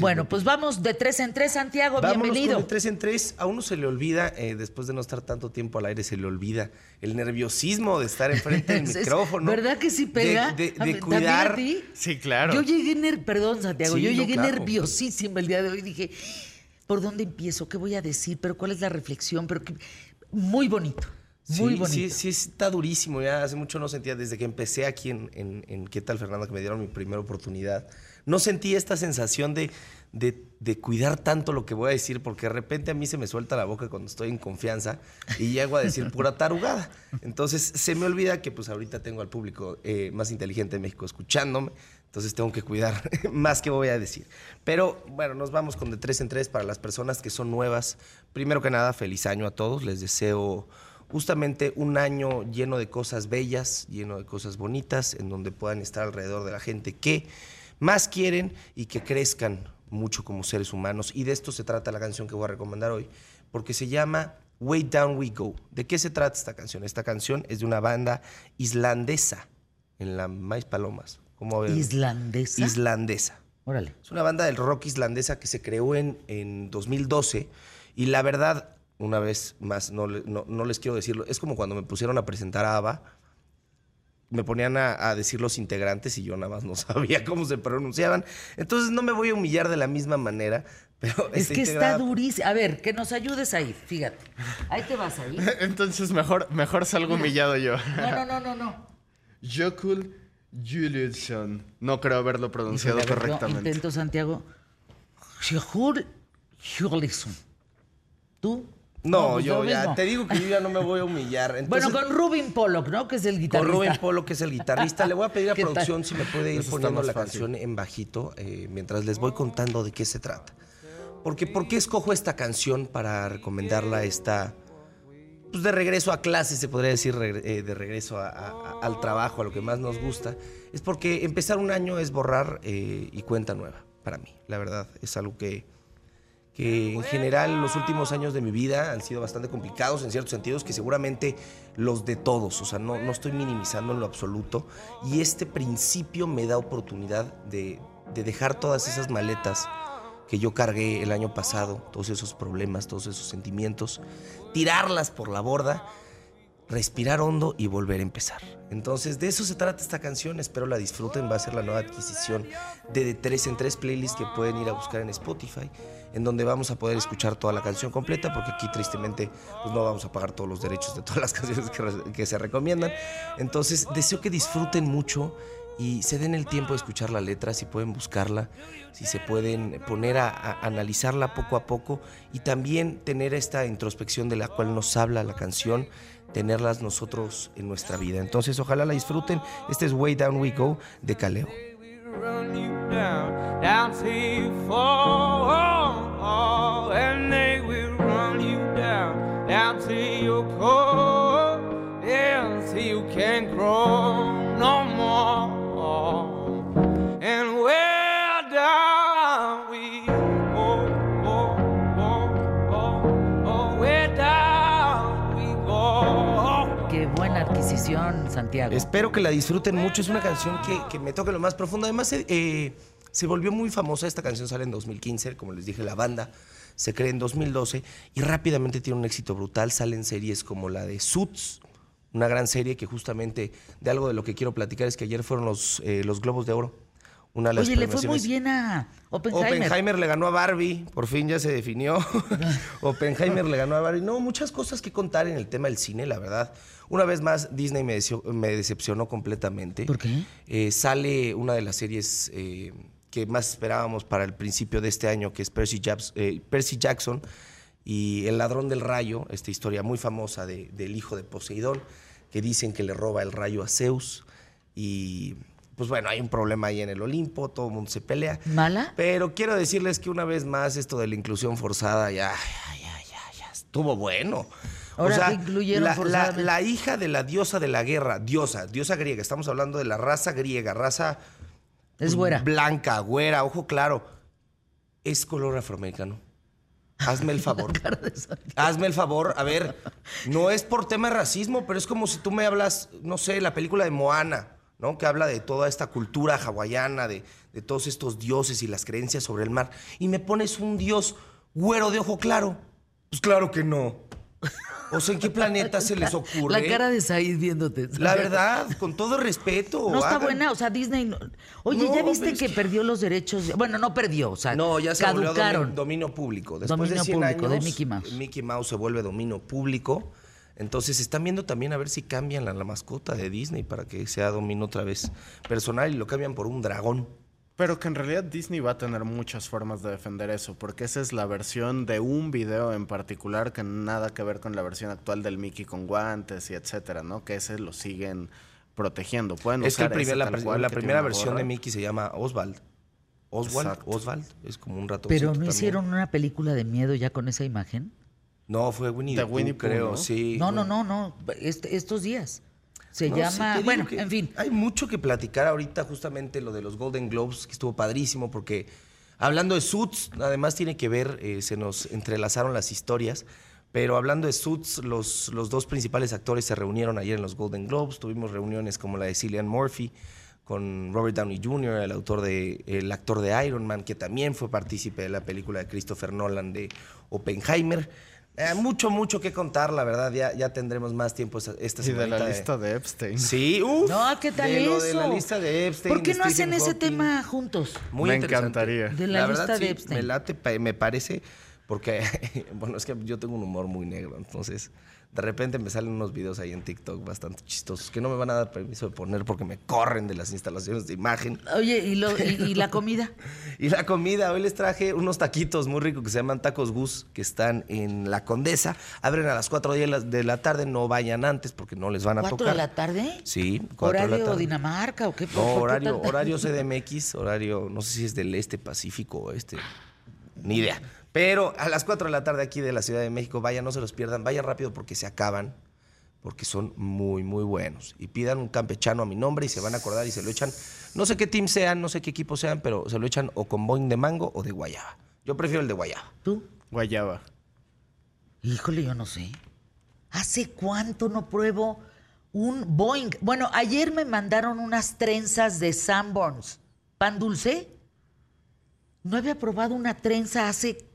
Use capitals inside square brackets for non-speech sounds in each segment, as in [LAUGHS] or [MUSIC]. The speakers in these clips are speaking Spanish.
Bueno, pues vamos de tres en tres, Santiago, Vámonos bienvenido. con el 3 en 3. A uno se le olvida, eh, después de no estar tanto tiempo al aire, se le olvida el nerviosismo de estar enfrente del [LAUGHS] Es- micrófono. ¿Verdad que sí pega? De, de- de ver, ¿también cuidar. a ti? Sí, claro. Yo llegué, ner perdón, Santiago, Sí, yo no, llegué claro. nerviosísima el día de hoy. Dije, ¿por dónde empiezo? ¿Qué voy a decir? ¿Pero cuál es la reflexión? Pero qué- Muy bonito, muy sí, bonito. Sí, sí, está durísimo. Ya hace mucho no sentía, desde que empecé aquí en, en- en ¿Qué tal, Fernanda? Que me dieron mi primera oportunidad. No sentí esta sensación de, de- cuidar tanto lo que voy a decir, porque de repente a mí se me suelta la boca cuando estoy en confianza y llego a decir pura tarugada. Entonces se me olvida que pues ahorita tengo al público eh, más inteligente de México escuchándome. Entonces tengo que cuidar [LAUGHS] más que voy a decir. Pero bueno, nos vamos con de tres en tres para las personas que son nuevas. Primero que nada, feliz año a todos. Les deseo justamente un año lleno de cosas bellas, lleno de cosas bonitas, en donde puedan estar alrededor de la gente que más quieren y que crezcan mucho como seres humanos. Y de esto se trata la canción que voy a recomendar hoy, porque se llama Way Down We Go. ¿De qué se trata esta canción? Esta canción es de una banda islandesa en la Maíz Palomas. ¿Cómo ven? ¿Islandesa? Islandesa. Órale. Es una banda del rock islandesa que se creó en, en 2012 y la verdad, una vez más, no, no- no les quiero decirlo, es como cuando me pusieron a presentar a ABBA, me ponían a, a decir los integrantes y yo nada más no [LAUGHS] sabía cómo se pronunciaban. Entonces no me voy a humillar de la misma manera, [LAUGHS] pero Es que está durísimo. A ver, que nos ayudes ahí, fíjate. Ahí te vas ahí. [LAUGHS] Entonces mejor, mejor salgo humillado yo. No, no, no, no, no. Jokul Juliusson. No creo haberlo pronunciado ver, yo correctamente. Intento, Santiago. Sjur Hjorlisson. ¿Tú? No, pues yo lo ya mismo. te digo que yo ya no me voy a humillar. Entonces, Bueno, con Rubin Pollock, ¿no? Que es el Con guitarrista. Rubén Polo, que es el guitarrista, le voy a pedir a [LAUGHS] ¿Qué tal? producción si me puede ir Eso poniendo la fácil. canción en bajito eh, mientras les voy contando de qué se trata. Porque, ¿por qué escojo esta canción para recomendarla esta, pues de regreso a clase, se podría decir, eh, de regreso a- a- a- al trabajo, a lo que más nos gusta? Es porque empezar un año es borrar eh, y cuenta nueva, para mí. La verdad, es algo que, que en general los últimos años de mi vida han sido bastante complicados en ciertos sentidos, que seguramente los de todos, o sea, no, no estoy minimizando en lo absoluto, y este principio me da oportunidad de, de dejar todas esas maletas que yo cargué el año pasado, todos esos problemas, todos esos sentimientos, tirarlas por la borda, respirar hondo y volver a empezar. Entonces, de eso se trata esta canción. Espero la disfruten. Va a ser la nueva adquisición de de 3 en 3 playlists que pueden ir a buscar en Spotify, en donde vamos a poder escuchar toda la canción completa, porque aquí tristemente pues no vamos a pagar todos los derechos de todas las [LAUGHS] canciones que se recomiendan. Entonces, deseo que disfruten mucho y se den el tiempo de escuchar la letra, si pueden buscarla, si se pueden poner a, analizarla poco a poco y también tener esta introspección de la cual nos habla la canción, tenerlas nosotros en nuestra vida. Entonces, ojalá la disfruten. Este es Way Down We Go de Caleo. down, till you and buena adquisición, Santiago. Espero que la disfruten mucho. Es una canción que, que me toca lo más profundo. Además, eh, eh, se volvió muy famosa. Esta canción sale en 2015, como les dije, la banda se crea en 2012 y rápidamente tiene un éxito brutal. Salen series como la de Suits, una gran serie que justamente de algo de lo que quiero platicar es que ayer fueron los, eh, los Globos de Oro. Una de las Oye, le fue muy bien a Oppenheimer. Oppenheimer le ganó a Barbie, por fin ya se definió. [LAUGHS] [LAUGHS] Oppenheimer le ganó a Barbie. No, muchas cosas que contar en el tema del cine, la verdad. Una vez más, Disney me, decio- me decepcionó completamente. ¿Por qué? Eh, sale una de las series eh, que más esperábamos para el principio de este año, que es Percy, Japs- eh, Percy Jackson y El ladrón del rayo, esta historia muy famosa de- del hijo de Poseidón, que dicen que le roba el rayo a Zeus. Y pues bueno, hay un problema ahí en el Olimpo, todo el mundo se pelea. ¿Mala? Pero quiero decirles que una vez más esto de la inclusión forzada ya, ya, ya, ya, ya estuvo bueno. Ahora, ¿qué incluyeron la, la hija de la diosa de la guerra, diosa, diosa griega, estamos hablando de la raza griega, raza Es güera. blanca, güera, ojo claro, es color afroamericano. Hazme el [LAUGHS] favor. Hazme el favor. A ver, no es por tema de racismo, pero es como si tú me hablas, no sé, la película de Moana. ¿No? Que habla de toda esta cultura hawaiana, de, de todos estos dioses y las creencias sobre el mar. Y me pones un dios güero de ojo claro. Pues claro que no. O sea, ¿en qué planeta se les ocurre? La cara de Said viéndote. La verdad, con todo respeto. No está hagan- buena, o sea, Disney. no- Oye, No, ¿ya viste es que, que- perdió los derechos? Bueno, no perdió, o sea, No, ya se volvió caducaron. domi- dominio público. Después Dominio de 100 público, de años, Mickey Mouse. Mickey Mouse se vuelve dominio público. Entonces están viendo también a ver si cambian la, la mascota de Disney para que sea dominio otra vez personal y lo cambian por un dragón. Pero que en realidad Disney va a tener muchas formas de defender eso, porque esa es la versión de un video en particular que nada que ver con la versión actual del Mickey con guantes y etcétera, ¿no? Que ese lo siguen protegiendo. Pueden Es que el primer- la, cual la que primera versión de. Mickey se llama Oswald. Oswald, Exacto. Oswald, es como un rato. Pero no hicieron una película de miedo ya con esa imagen. No, fue Winnie the Pooh, Winnie Pooh, creo, ¿no? sí. No, no, no, no. estos días. Se No, llama. bueno, en fin. Hay mucho que platicar ahorita, justamente lo de los Golden Globes, que estuvo padrísimo, porque hablando de Suits, además tiene que ver, eh, se nos entrelazaron las historias, pero hablando de Suits, los, los dos principales actores se reunieron ayer en los Golden Globes, tuvimos reuniones como la de Cillian Murphy, con Robert Downey Jr., el, autor de, el actor de Iron Man, que también fue partícipe de la película de Christopher Nolan de Oppenheimer. Eh, mucho, mucho que contar, la verdad, ya, ya tendremos más tiempo esta, esta Y de la lista de Epstein. Sí, uff. No, ¿qué tal de eso? lo de la lista de Epstein. ¿Por qué no hacen ese Hawking. tema juntos? Muy Me interesante. encantaría. De la verdad, lista de sí, Epstein. Me late, me parece, porque, [LAUGHS] bueno, es que yo tengo un humor muy negro, entonces de repente me salen unos videos ahí en TikTok bastante chistosos que no me van a dar permiso de poner porque me corren de las instalaciones de imagen. Oye, ¿y, lo- y- y la [LAUGHS] comida? Y la comida, hoy les traje unos taquitos muy ricos que se llaman tacos Gus, que están en La Condesa. Abren a las 4 de la, de la tarde, no vayan antes porque no les van a ¿Cuatro tocar. de la tarde? Sí, cuatro de la ¿Horario tarde. Dinamarca o qué? No, ¿Por qué horario, tanta- horario [LAUGHS] CDMX, horario, no sé si es del este Pacífico o este, ni idea. Pero a las 4 de la tarde aquí de la Ciudad de México, vayan, no se los pierdan, vayan rápido porque se acaban, porque son muy, muy buenos. Y pidan un campechano a mi nombre y se van a acordar y se lo echan, no sé qué team sean, no sé qué equipo sean, pero se lo echan o con boing de mango o de guayaba. Yo prefiero el de guayaba. ¿Tú? Guayaba. Híjole, yo no sé. ¿Hace cuánto no pruebo un Boeing? Bueno, ayer me mandaron unas trenzas de Sanborns. ¿Pan dulce? No había probado una trenza hace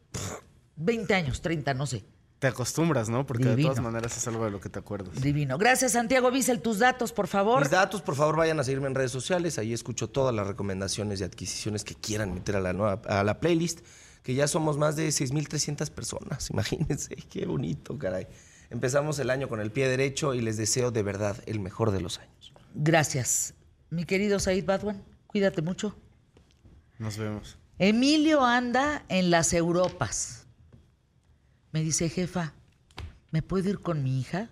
20 años, 30, no sé. Te acostumbras, ¿no? Porque de todas maneras es algo de lo que te acuerdas. Divino. Gracias, Santiago Bissell. Tus datos, por favor. Mis datos, por favor, vayan a seguirme en redes sociales. Ahí escucho todas las recomendaciones y adquisiciones que quieran meter a la, nueva, a la playlist, que ya somos más de 6.300 personas. [LAUGHS] Imagínense, qué bonito, caray. Empezamos el año con el pie derecho y les deseo de verdad el mejor de los años. Gracias. Mi querido Said Badwan, cuídate mucho. Nos vemos. Emilio anda en las Europas. Me dice, jefa, ¿me puedo ir con mi hija?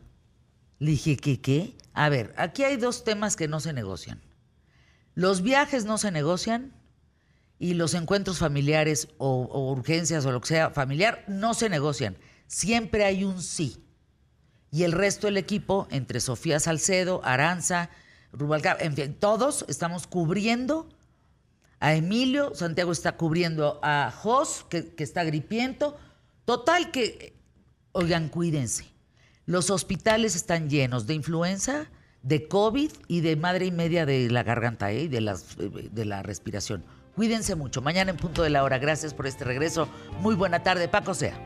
Le dije, ¿qué qué? A ver, aquí hay dos temas que no se negocian. Los viajes no se negocian y los encuentros familiares o, urgencias o lo que sea familiar no se negocian. Siempre hay un sí. Y el resto del equipo, entre Sofía Salcedo, Aranza, Rubalcaba, en fin, todos estamos cubriendo a Emilio, Santiago está cubriendo a Jos, que, que está gripiento. Total que, oigan, cuídense. Los hospitales están llenos de influenza, de COVID y de madre y media de la garganta ¿eh? y de, eh, de la respiración. Cuídense mucho. Mañana en punto de la hora. Gracias por este regreso. Muy buena tarde, Paco Sea.